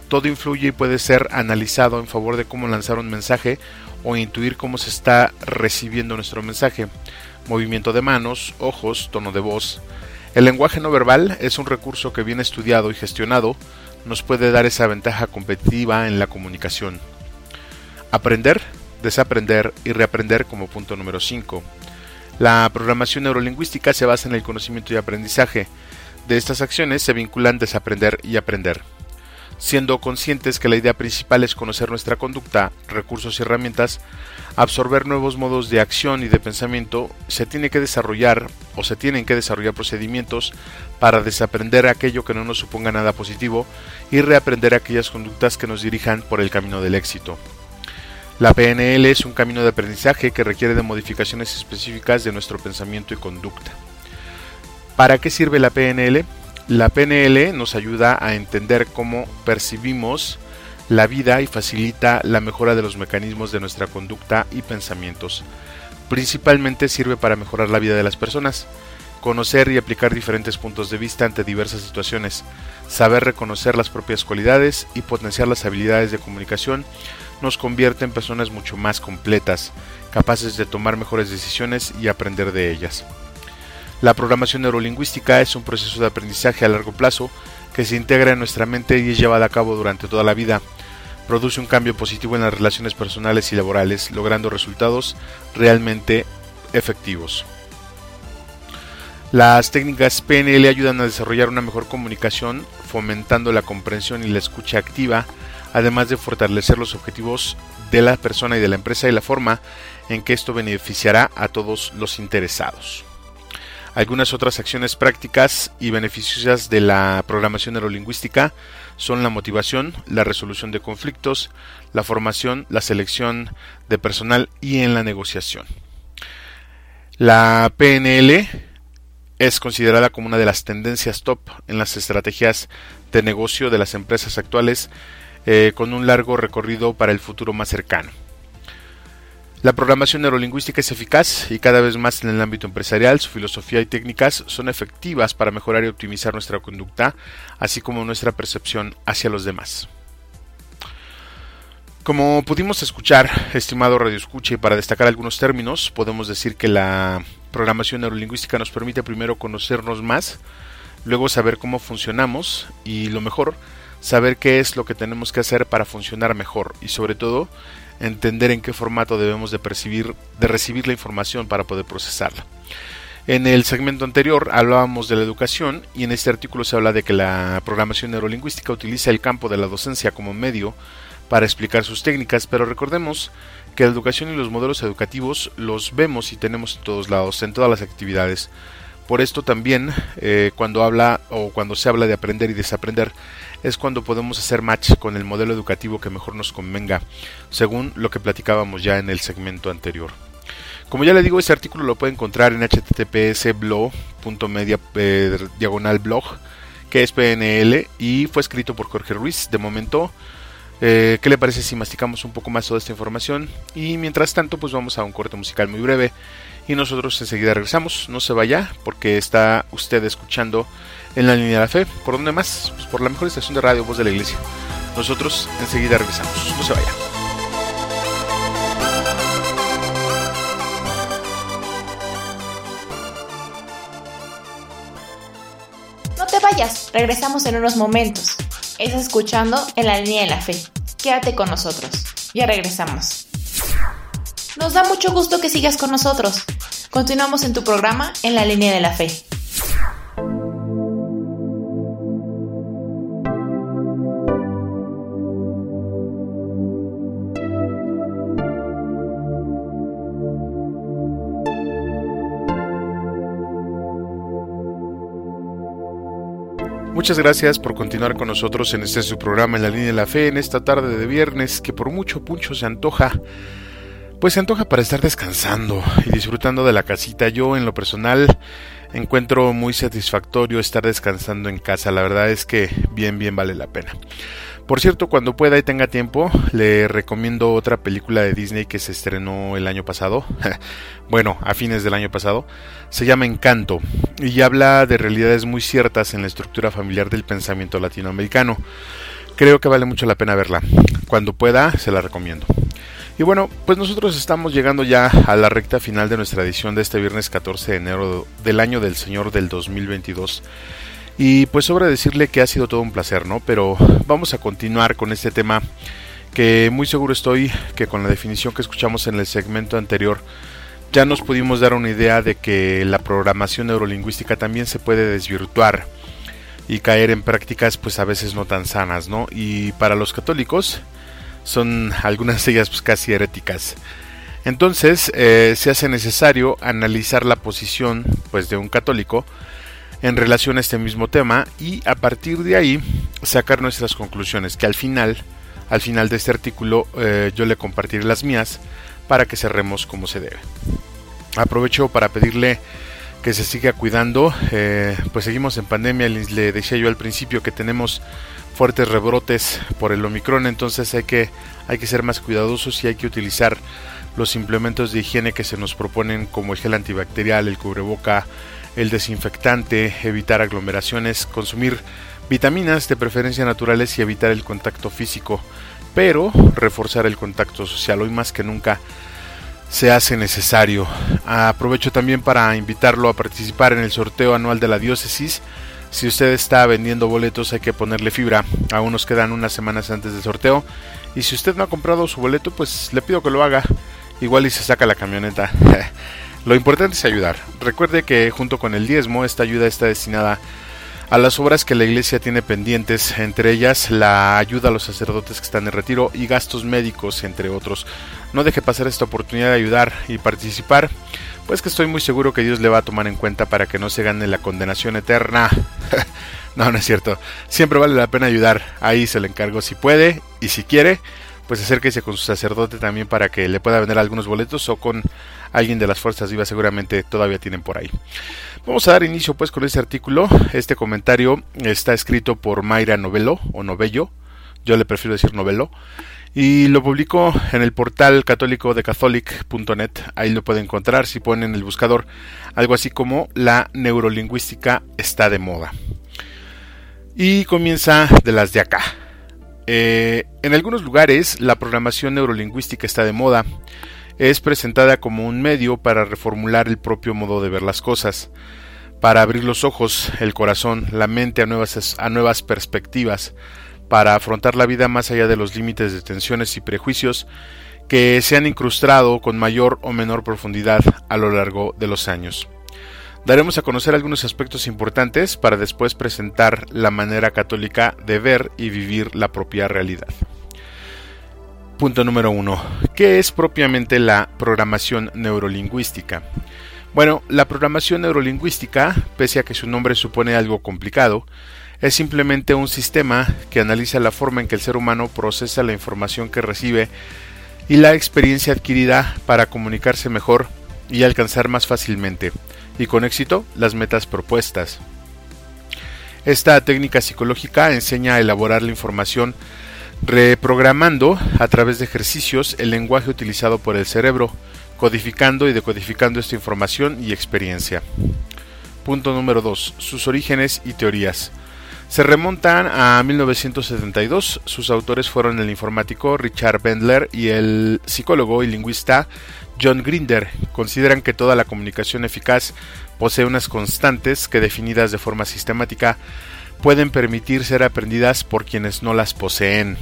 [SPEAKER 1] Todo influye y puede ser analizado en favor de cómo lanzar un mensaje o intuir cómo se está recibiendo nuestro mensaje. Movimiento de manos, ojos, tono de voz. El lenguaje no verbal es un recurso que bien estudiado y gestionado nos puede dar esa ventaja competitiva en la comunicación. Aprender, desaprender y reaprender como punto número 5. La programación neurolingüística se basa en el conocimiento y aprendizaje. De estas acciones se vinculan desaprender y aprender. Siendo conscientes que la idea principal es conocer nuestra conducta, recursos y herramientas, absorber nuevos modos de acción y de pensamiento, se tiene que desarrollar o se tienen que desarrollar procedimientos para desaprender aquello que no nos suponga nada positivo y reaprender aquellas conductas que nos dirijan por el camino del éxito. La PNL es un camino de aprendizaje que requiere de modificaciones específicas de nuestro pensamiento y conducta. ¿Para qué sirve la PNL? La PNL nos ayuda a entender cómo percibimos la vida y facilita la mejora de los mecanismos de nuestra conducta y pensamientos. Principalmente sirve para mejorar la vida de las personas, conocer y aplicar diferentes puntos de vista ante diversas situaciones, saber reconocer las propias cualidades y potenciar las habilidades de comunicación nos convierte en personas mucho más completas, capaces de tomar mejores decisiones y aprender de ellas. La programación neurolingüística es un proceso de aprendizaje a largo plazo que se integra en nuestra mente y es llevada a cabo durante toda la vida. Produce un cambio positivo en las relaciones personales y laborales, logrando resultados realmente efectivos. Las técnicas PNL ayudan a desarrollar una mejor comunicación, fomentando la comprensión y la escucha activa, además de fortalecer los objetivos de la persona y de la empresa y la forma en que esto beneficiará a todos los interesados. Algunas otras acciones prácticas y beneficiosas de la programación neurolingüística son la motivación, la resolución de conflictos, la formación, la selección de personal y en la negociación. La PNL es considerada como una de las tendencias top en las estrategias de negocio de las empresas actuales eh, con un largo recorrido para el futuro más cercano. La programación neurolingüística es eficaz y cada vez más en el ámbito empresarial su filosofía y técnicas son efectivas para mejorar y optimizar nuestra conducta, así como nuestra percepción hacia los demás. Como pudimos escuchar, estimado Radio Escuche, para destacar algunos términos, podemos decir que la programación neurolingüística nos permite primero conocernos más, luego saber cómo funcionamos y lo mejor, saber qué es lo que tenemos que hacer para funcionar mejor y sobre todo entender en qué formato debemos de percibir, de recibir la información para poder procesarla. En el segmento anterior hablábamos de la educación y en este artículo se habla de que la programación neurolingüística utiliza el campo de la docencia como medio para explicar sus técnicas, pero recordemos que la educación y los modelos educativos los vemos y tenemos en todos lados, en todas las actividades. Por esto también, eh, cuando habla o cuando se habla de aprender y desaprender, es cuando podemos hacer match con el modelo educativo que mejor nos convenga, según lo que platicábamos ya en el segmento anterior. Como ya le digo, este artículo lo puede encontrar en https blog.media eh, que es PNL, y fue escrito por Jorge Ruiz. De momento, eh, ¿qué le parece si masticamos un poco más toda esta información? Y mientras tanto, pues vamos a un corte musical muy breve. Y nosotros enseguida regresamos. No se vaya, porque está usted escuchando en la línea de la fe. ¿Por dónde más? Pues por la mejor estación de radio, voz de la iglesia. Nosotros enseguida regresamos. No se vaya.
[SPEAKER 2] No te vayas, regresamos en unos momentos. Estás escuchando en la línea de la fe. Quédate con nosotros. Ya regresamos. Nos da mucho gusto que sigas con nosotros. Continuamos en tu programa en la línea de la fe.
[SPEAKER 1] Muchas gracias por continuar con nosotros en este su programa en la línea de la fe en esta tarde de viernes que por mucho puncho se antoja. Pues se antoja para estar descansando y disfrutando de la casita. Yo en lo personal encuentro muy satisfactorio estar descansando en casa. La verdad es que bien, bien vale la pena. Por cierto, cuando pueda y tenga tiempo, le recomiendo otra película de Disney que se estrenó el año pasado. bueno, a fines del año pasado. Se llama Encanto y habla de realidades muy ciertas en la estructura familiar del pensamiento latinoamericano. Creo que vale mucho la pena verla. Cuando pueda, se la recomiendo. Y bueno, pues nosotros estamos llegando ya a la recta final de nuestra edición de este viernes 14 de enero del año del Señor del 2022. Y pues sobra decirle que ha sido todo un placer, ¿no? Pero vamos a continuar con este tema que muy seguro estoy que con la definición que escuchamos en el segmento anterior ya nos pudimos dar una idea de que la programación neurolingüística también se puede desvirtuar y caer en prácticas pues a veces no tan sanas, ¿no? Y para los católicos son algunas de ellas pues casi heréticas. Entonces eh, se hace necesario analizar la posición pues de un católico en relación a este mismo tema y a partir de ahí sacar nuestras conclusiones que al final al final de este artículo eh, yo le compartiré las mías para que cerremos como se debe. Aprovecho para pedirle que se siga cuidando. Eh, pues seguimos en pandemia le decía yo al principio que tenemos fuertes rebrotes por el omicron entonces hay que hay que ser más cuidadosos y hay que utilizar los implementos de higiene que se nos proponen como el gel antibacterial el cubreboca el desinfectante, evitar aglomeraciones, consumir vitaminas de preferencia naturales y evitar el contacto físico, pero reforzar el contacto social. Hoy más que nunca se hace necesario. Aprovecho también para invitarlo a participar en el sorteo anual de la diócesis. Si usted está vendiendo boletos hay que ponerle fibra. Aún nos quedan unas semanas antes del sorteo. Y si usted no ha comprado su boleto, pues le pido que lo haga. Igual y se saca la camioneta. Lo importante es ayudar. Recuerde que junto con el diezmo, esta ayuda está destinada a las obras que la iglesia tiene pendientes, entre ellas la ayuda a los sacerdotes que están en retiro y gastos médicos, entre otros. No deje pasar esta oportunidad de ayudar y participar, pues que estoy muy seguro que Dios le va a tomar en cuenta para que no se gane la condenación eterna. no, no es cierto. Siempre vale la pena ayudar. Ahí se le encargo si puede y si quiere, pues acérquese con su sacerdote también para que le pueda vender algunos boletos o con alguien de las fuerzas vivas seguramente todavía tienen por ahí. Vamos a dar inicio pues con este artículo. Este comentario está escrito por Mayra Novello o Novello, yo le prefiero decir Novello, y lo publicó en el portal católico de catholic.net. Ahí lo pueden encontrar si ponen en el buscador algo así como la neurolingüística está de moda. Y comienza de las de acá. Eh, en algunos lugares la programación neurolingüística está de moda. Es presentada como un medio para reformular el propio modo de ver las cosas, para abrir los ojos, el corazón, la mente a nuevas, a nuevas perspectivas, para afrontar la vida más allá de los límites de tensiones y prejuicios que se han incrustado con mayor o menor profundidad a lo largo de los años. Daremos a conocer algunos aspectos importantes para después presentar la manera católica de ver y vivir la propia realidad. Punto número 1. ¿Qué es propiamente la programación neurolingüística? Bueno, la programación neurolingüística, pese a que su nombre supone algo complicado, es simplemente un sistema que analiza la forma en que el ser humano procesa la información que recibe y la experiencia adquirida para comunicarse mejor y alcanzar más fácilmente y con éxito las metas propuestas. Esta técnica psicológica enseña a elaborar la información reprogramando a través de ejercicios el lenguaje utilizado por el cerebro, codificando y decodificando esta información y experiencia. Punto número 2. Sus orígenes y teorías. Se remontan a 1972. Sus autores fueron el informático Richard Bendler y el psicólogo y lingüista John Grinder consideran que toda la comunicación eficaz posee unas constantes que definidas de forma sistemática pueden permitir ser aprendidas por quienes no las poseen.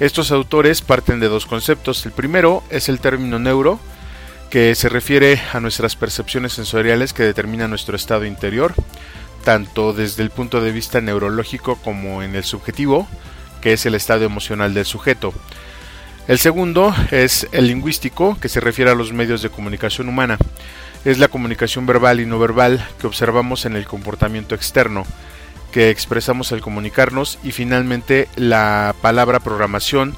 [SPEAKER 1] Estos autores parten de dos conceptos. El primero es el término neuro, que se refiere a nuestras percepciones sensoriales que determinan nuestro estado interior, tanto desde el punto de vista neurológico como en el subjetivo, que es el estado emocional del sujeto. El segundo es el lingüístico, que se refiere a los medios de comunicación humana. Es la comunicación verbal y no verbal que observamos en el comportamiento externo, que expresamos al comunicarnos y finalmente la palabra programación,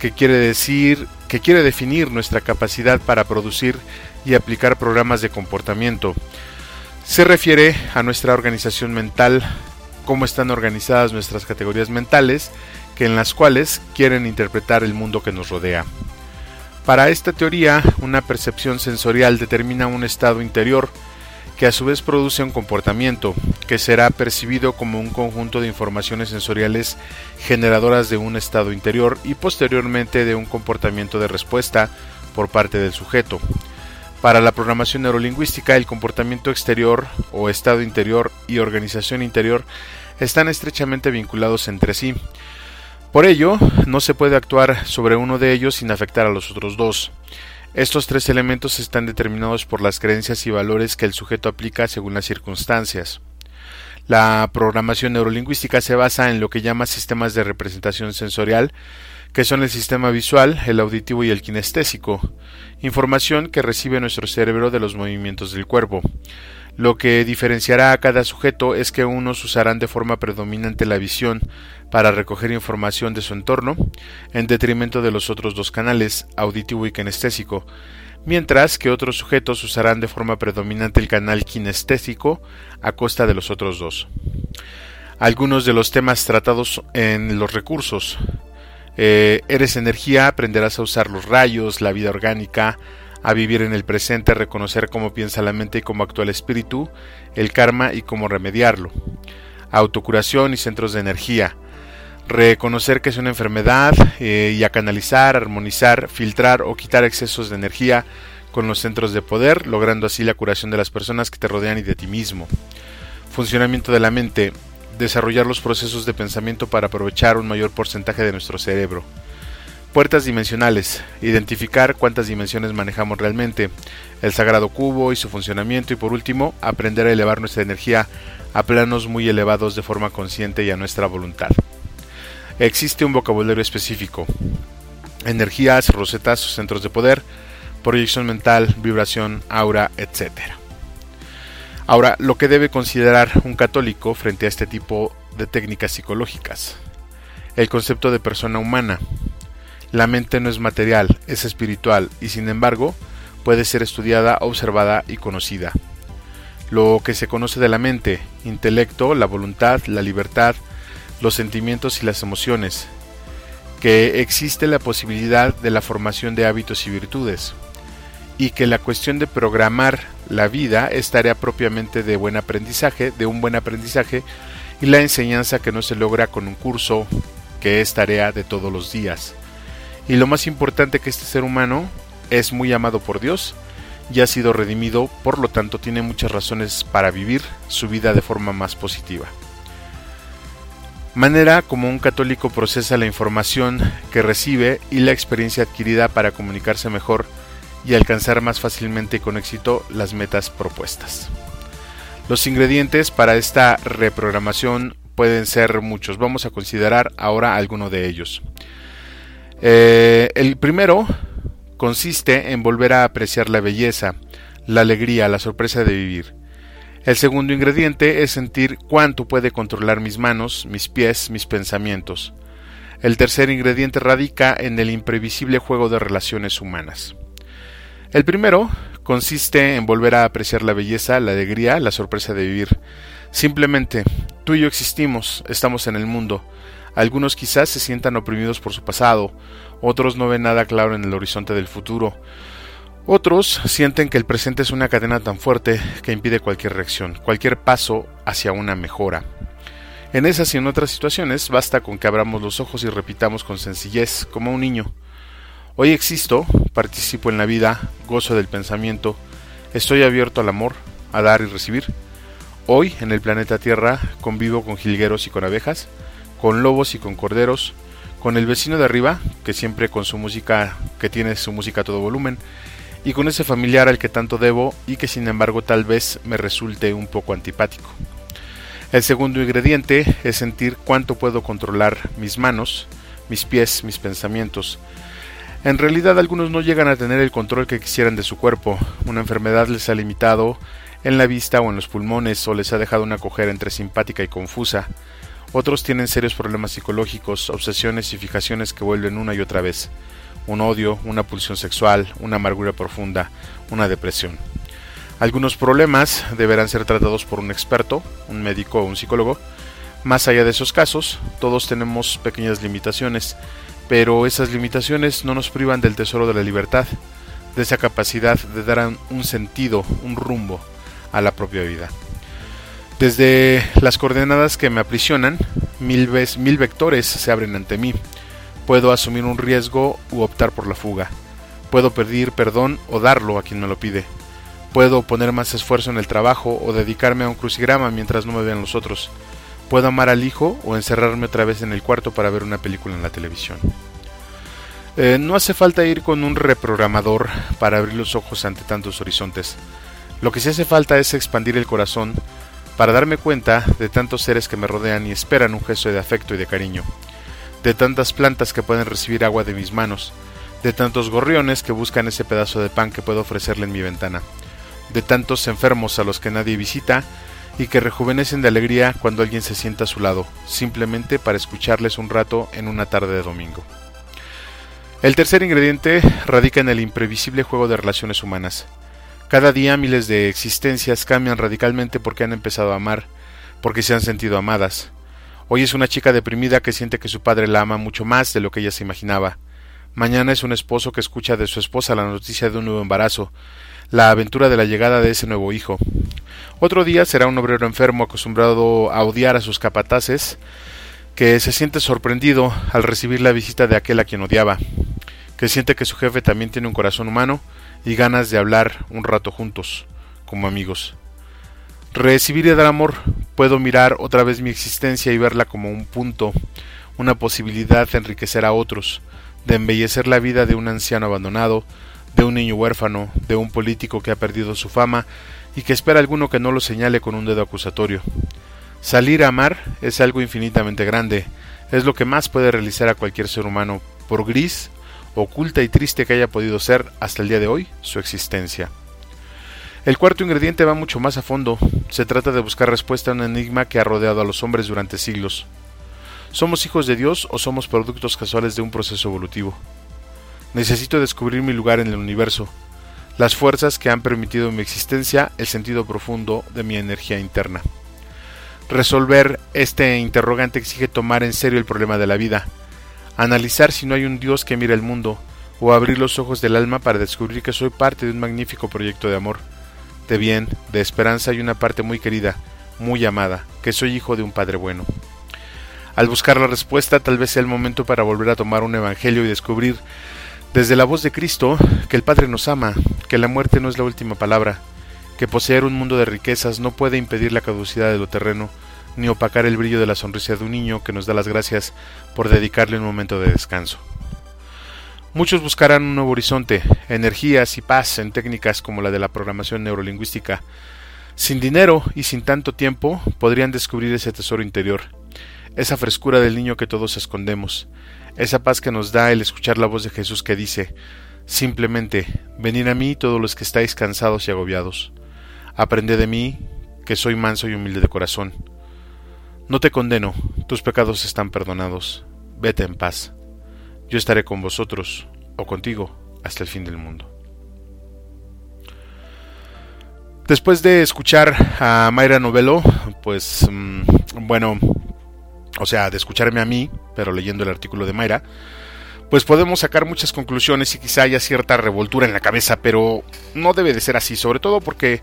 [SPEAKER 1] que quiere decir que quiere definir nuestra capacidad para producir y aplicar programas de comportamiento. Se refiere a nuestra organización mental, cómo están organizadas nuestras categorías mentales que en las cuales quieren interpretar el mundo que nos rodea. Para esta teoría, una percepción sensorial determina un estado interior que a su vez produce un comportamiento que será percibido como un conjunto de informaciones sensoriales generadoras de un estado interior y posteriormente de un comportamiento de respuesta por parte del sujeto. Para la programación neurolingüística, el comportamiento exterior o estado interior y organización interior están estrechamente vinculados entre sí, por ello, no se puede actuar sobre uno de ellos sin afectar a los otros dos. Estos tres elementos están determinados por las creencias y valores que el sujeto aplica según las circunstancias. La programación neurolingüística se basa en lo que llama sistemas de representación sensorial, que son el sistema visual, el auditivo y el kinestésico, información que recibe nuestro cerebro de los movimientos del cuerpo. Lo que diferenciará a cada sujeto es que unos usarán de forma predominante la visión para recoger información de su entorno, en detrimento de los otros dos canales, auditivo y kinestésico, mientras que otros sujetos usarán de forma predominante el canal kinestésico a costa de los otros dos. Algunos de los temas tratados en los recursos. Eh, eres energía, aprenderás a usar los rayos, la vida orgánica, a vivir en el presente, a reconocer cómo piensa la mente y cómo actúa el espíritu, el karma y cómo remediarlo. Autocuración y centros de energía. Reconocer que es una enfermedad eh, y a canalizar, armonizar, filtrar o quitar excesos de energía con los centros de poder, logrando así la curación de las personas que te rodean y de ti mismo. Funcionamiento de la mente. Desarrollar los procesos de pensamiento para aprovechar un mayor porcentaje de nuestro cerebro Puertas dimensionales. Identificar cuántas dimensiones manejamos realmente. El sagrado cubo y su funcionamiento. Y por último, aprender a elevar nuestra energía a planos muy elevados de forma consciente y a nuestra voluntad. Existe un vocabulario específico. Energías, rosetas, centros de poder, proyección mental, vibración, aura, etc. Ahora, lo que debe considerar un católico frente a este tipo de técnicas psicológicas. El concepto de persona humana. La mente no es material, es espiritual y sin embargo puede ser estudiada, observada y conocida. Lo que se conoce de la mente, intelecto, la voluntad, la libertad, los sentimientos y las emociones, que existe la posibilidad de la formación de hábitos y virtudes, y que la cuestión de programar la vida es tarea propiamente de buen aprendizaje, de un buen aprendizaje, y la enseñanza que no se logra con un curso, que es tarea de todos los días. Y lo más importante que este ser humano es muy amado por Dios y ha sido redimido, por lo tanto tiene muchas razones para vivir su vida de forma más positiva. Manera como un católico procesa la información que recibe y la experiencia adquirida para comunicarse mejor y alcanzar más fácilmente y con éxito las metas propuestas. Los ingredientes para esta reprogramación pueden ser muchos. Vamos a considerar ahora alguno de ellos. Eh, el primero consiste en volver a apreciar la belleza, la alegría, la sorpresa de vivir. El segundo ingrediente es sentir cuánto puede controlar mis manos, mis pies, mis pensamientos. El tercer ingrediente radica en el imprevisible juego de relaciones humanas. El primero consiste en volver a apreciar la belleza, la alegría, la sorpresa de vivir. Simplemente, tú y yo existimos, estamos en el mundo. Algunos quizás se sientan oprimidos por su pasado, otros no ven nada claro en el horizonte del futuro, otros sienten que el presente es una cadena tan fuerte que impide cualquier reacción, cualquier paso hacia una mejora. En esas y en otras situaciones basta con que abramos los ojos y repitamos con sencillez, como un niño, Hoy existo, participo en la vida, gozo del pensamiento, estoy abierto al amor, a dar y recibir. Hoy, en el planeta Tierra, convivo con jilgueros y con abejas, con lobos y con corderos, con el vecino de arriba, que siempre con su música, que tiene su música a todo volumen, y con ese familiar al que tanto debo y que sin embargo tal vez me resulte un poco antipático. El segundo ingrediente es sentir cuánto puedo controlar mis manos, mis pies, mis pensamientos, en realidad algunos no llegan a tener el control que quisieran de su cuerpo. Una enfermedad les ha limitado en la vista o en los pulmones o les ha dejado una cojera entre simpática y confusa. Otros tienen serios problemas psicológicos, obsesiones y fijaciones que vuelven una y otra vez. Un odio, una pulsión sexual, una amargura profunda, una depresión. Algunos problemas deberán ser tratados por un experto, un médico o un psicólogo. Más allá de esos casos, todos tenemos pequeñas limitaciones pero esas limitaciones no nos privan del tesoro de la libertad, de esa capacidad de dar un sentido, un rumbo a la propia vida. Desde las coordenadas que me aprisionan, mil, mil vectores se abren ante mí. Puedo asumir un riesgo u optar por la fuga. Puedo pedir perdón o darlo a quien me lo pide. Puedo poner más esfuerzo en el trabajo o dedicarme a un crucigrama mientras no me vean los otros. Puedo amar al hijo o encerrarme otra vez en el cuarto para ver una película en la televisión. Eh, no hace falta ir con un reprogramador para abrir los ojos ante tantos horizontes. Lo que sí hace falta es expandir el corazón para darme cuenta de tantos seres que me rodean y esperan un gesto de afecto y de cariño, de tantas plantas que pueden recibir agua de mis manos, de tantos gorriones que buscan ese pedazo de pan que puedo ofrecerle en mi ventana, de tantos enfermos a los que nadie visita y que rejuvenecen de alegría cuando alguien se sienta a su lado, simplemente para escucharles un rato en una tarde de domingo. El tercer ingrediente radica en el imprevisible juego de relaciones humanas. Cada día miles de existencias cambian radicalmente porque han empezado a amar, porque se han sentido amadas. Hoy es una chica deprimida que siente que su padre la ama mucho más de lo que ella se imaginaba. Mañana es un esposo que escucha de su esposa la noticia de un nuevo embarazo, la aventura de la llegada de ese nuevo hijo. Otro día será un obrero enfermo acostumbrado a odiar a sus capataces, que se siente sorprendido al recibir la visita de aquel a quien odiaba, que siente que su jefe también tiene un corazón humano y ganas de hablar un rato juntos, como amigos. Recibir y dar amor, puedo mirar otra vez mi existencia y verla como un punto, una posibilidad de enriquecer a otros, de embellecer la vida de un anciano abandonado, de un niño huérfano, de un político que ha perdido su fama y que espera alguno que no lo señale con un dedo acusatorio. Salir a amar es algo infinitamente grande, es lo que más puede realizar a cualquier ser humano, por gris, oculta y triste que haya podido ser hasta el día de hoy su existencia. El cuarto ingrediente va mucho más a fondo, se trata de buscar respuesta a un enigma que ha rodeado a los hombres durante siglos. ¿Somos hijos de Dios o somos productos casuales de un proceso evolutivo? Necesito descubrir mi lugar en el universo. las fuerzas que han permitido mi existencia, el sentido profundo de mi energía interna. Resolver este interrogante exige tomar en serio el problema de la vida, analizar si no hay un Dios que mira el mundo, o abrir los ojos del alma para descubrir que soy parte de un magnífico proyecto de amor, de bien, de esperanza y una parte muy querida, muy amada, que soy hijo de un Padre bueno. Al buscar la respuesta, tal vez sea el momento para volver a tomar un evangelio y descubrir desde la voz de Cristo que el Padre nos ama, que la muerte no es la última palabra, que poseer un mundo de riquezas no puede impedir la caducidad de lo terreno, ni opacar el brillo de la sonrisa de un niño que nos da las gracias por dedicarle un momento de descanso. Muchos buscarán un nuevo horizonte, energías y paz en técnicas como la de la programación neurolingüística. Sin dinero y sin tanto tiempo podrían descubrir ese tesoro interior, esa frescura del niño que todos escondemos, esa paz que nos da el escuchar la voz de Jesús que dice, simplemente, venid a mí todos los que estáis cansados y agobiados, aprended de mí, que soy manso y humilde de corazón. No te condeno, tus pecados están perdonados, vete en paz. Yo estaré con vosotros, o contigo, hasta el fin del mundo. Después de escuchar a Mayra Novelo, pues mm, bueno, o sea, de escucharme a mí, pero leyendo el artículo de Mayra, pues podemos sacar muchas conclusiones y quizá haya cierta revoltura en la cabeza, pero no debe de ser así, sobre todo porque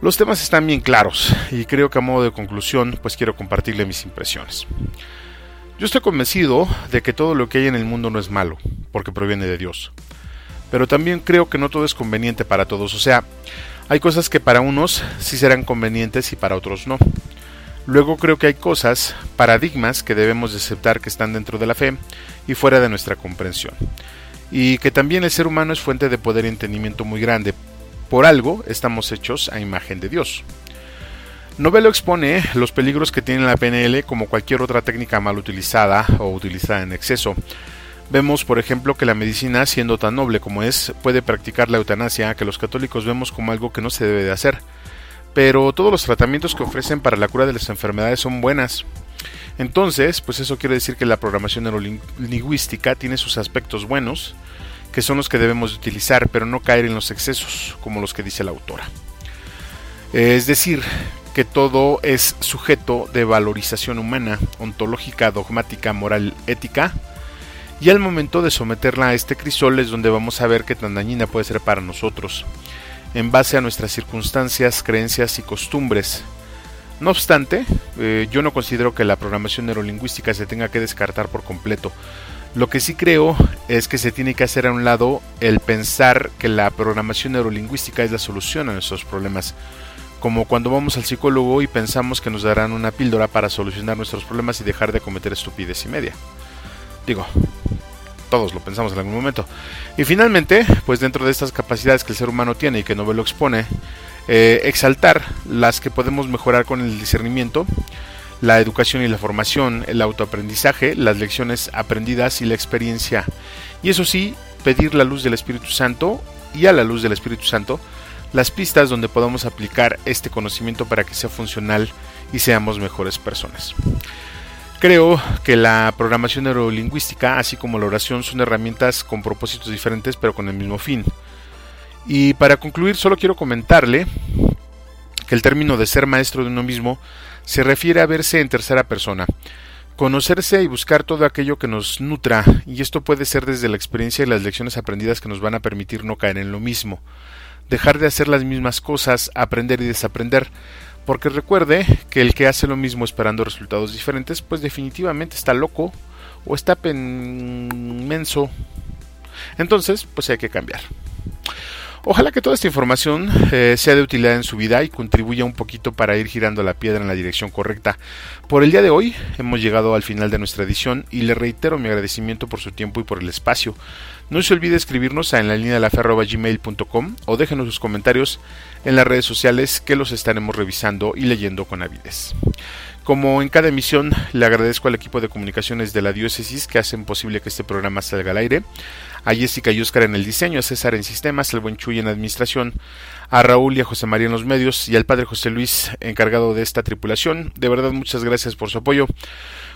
[SPEAKER 1] los temas están bien claros y creo que a modo de conclusión pues quiero compartirle mis impresiones. Yo estoy convencido de que todo lo que hay en el mundo no es malo, porque proviene de Dios. Pero también creo que no todo es conveniente para todos, o sea, hay cosas que para unos sí serán convenientes y para otros no. Luego creo que hay cosas, paradigmas que debemos de aceptar que están dentro de la fe y fuera de nuestra comprensión. Y que también el ser humano es fuente de poder y entendimiento muy grande. Por algo estamos hechos a imagen de Dios. Novelo expone los peligros que tiene la PNL como cualquier otra técnica mal utilizada o utilizada en exceso. Vemos, por ejemplo, que la medicina, siendo tan noble como es, puede practicar la eutanasia, que los católicos vemos como algo que no se debe de hacer pero todos los tratamientos que ofrecen para la cura de las enfermedades son buenas. Entonces, pues eso quiere decir que la programación neurolingüística tiene sus aspectos buenos, que son los que debemos utilizar, pero no caer en los excesos, como los que dice la autora. Es decir, que todo es sujeto de valorización humana, ontológica, dogmática, moral, ética, y al momento de someterla a este crisol es donde vamos a ver qué tan dañina puede ser para nosotros en base a nuestras circunstancias, creencias y costumbres. No obstante, eh, yo no considero que la programación neurolingüística se tenga que descartar por completo. Lo que sí creo es que se tiene que hacer a un lado el pensar que la programación neurolingüística es la solución a nuestros problemas. Como cuando vamos al psicólogo y pensamos que nos darán una píldora para solucionar nuestros problemas y dejar de cometer estupidez y media. Digo, todos lo pensamos en algún momento. Y finalmente, pues dentro de estas capacidades que el ser humano tiene y que Novelo expone, eh, exaltar las que podemos mejorar con el discernimiento, la educación y la formación, el autoaprendizaje, las lecciones aprendidas y la experiencia. Y eso sí, pedir la luz del Espíritu Santo y a la luz del Espíritu Santo las pistas donde podamos aplicar este conocimiento para que sea funcional y seamos mejores personas. Creo que la programación neurolingüística, así como la oración, son herramientas con propósitos diferentes pero con el mismo fin. Y para concluir, solo quiero comentarle que el término de ser maestro de uno mismo se refiere a verse en tercera persona, conocerse y buscar todo aquello que nos nutra, y esto puede ser desde la experiencia y las lecciones aprendidas que nos van a permitir no caer en lo mismo, dejar de hacer las mismas cosas, aprender y desaprender, porque recuerde que el que hace lo mismo esperando resultados diferentes, pues definitivamente está loco o está menso. Entonces, pues hay que cambiar. Ojalá que toda esta información eh, sea de utilidad en su vida y contribuya un poquito para ir girando la piedra en la dirección correcta. Por el día de hoy hemos llegado al final de nuestra edición y le reitero mi agradecimiento por su tiempo y por el espacio. No se olvide escribirnos en la línea de la gmail.com o déjenos sus comentarios en las redes sociales que los estaremos revisando y leyendo con avidez. Como en cada emisión, le agradezco al equipo de comunicaciones de la diócesis que hacen posible que este programa salga al aire, a Jessica y Oscar en el diseño, a César en sistemas, al buen Chuy en administración, a Raúl y a José María en los medios y al padre José Luis encargado de esta tripulación. De verdad, muchas gracias por su apoyo.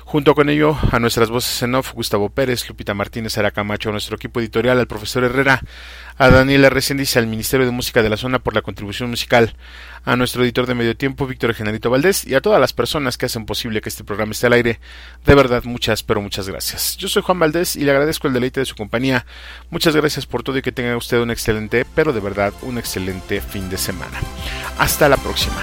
[SPEAKER 1] Junto con ello, a nuestras voces en off, Gustavo Pérez, Lupita Martínez, Ara Camacho, a nuestro equipo editorial, al profesor Herrera, a Daniela Reséndiz, al Ministerio de Música de la Zona por la contribución musical, a nuestro editor de medio tiempo, Víctor Generito Valdés, y a todas las personas que hacen posible que este programa esté al aire. De verdad, muchas, pero muchas gracias. Yo soy Juan Valdés y le agradezco el deleite de su compañía. Muchas gracias por todo y que tenga usted un excelente, pero de verdad, un excelente fin de semana. Hasta la próxima.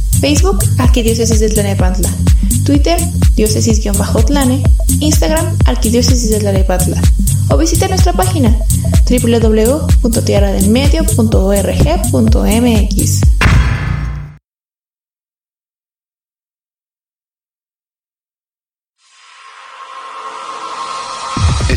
[SPEAKER 2] Facebook, Arquidiócesis de Tlanepantla. Twitter, diócesis-tlane. Instagram, Arquidiócesis de Tlanepantla. O visita nuestra página www.tierradelmedio.org.mx.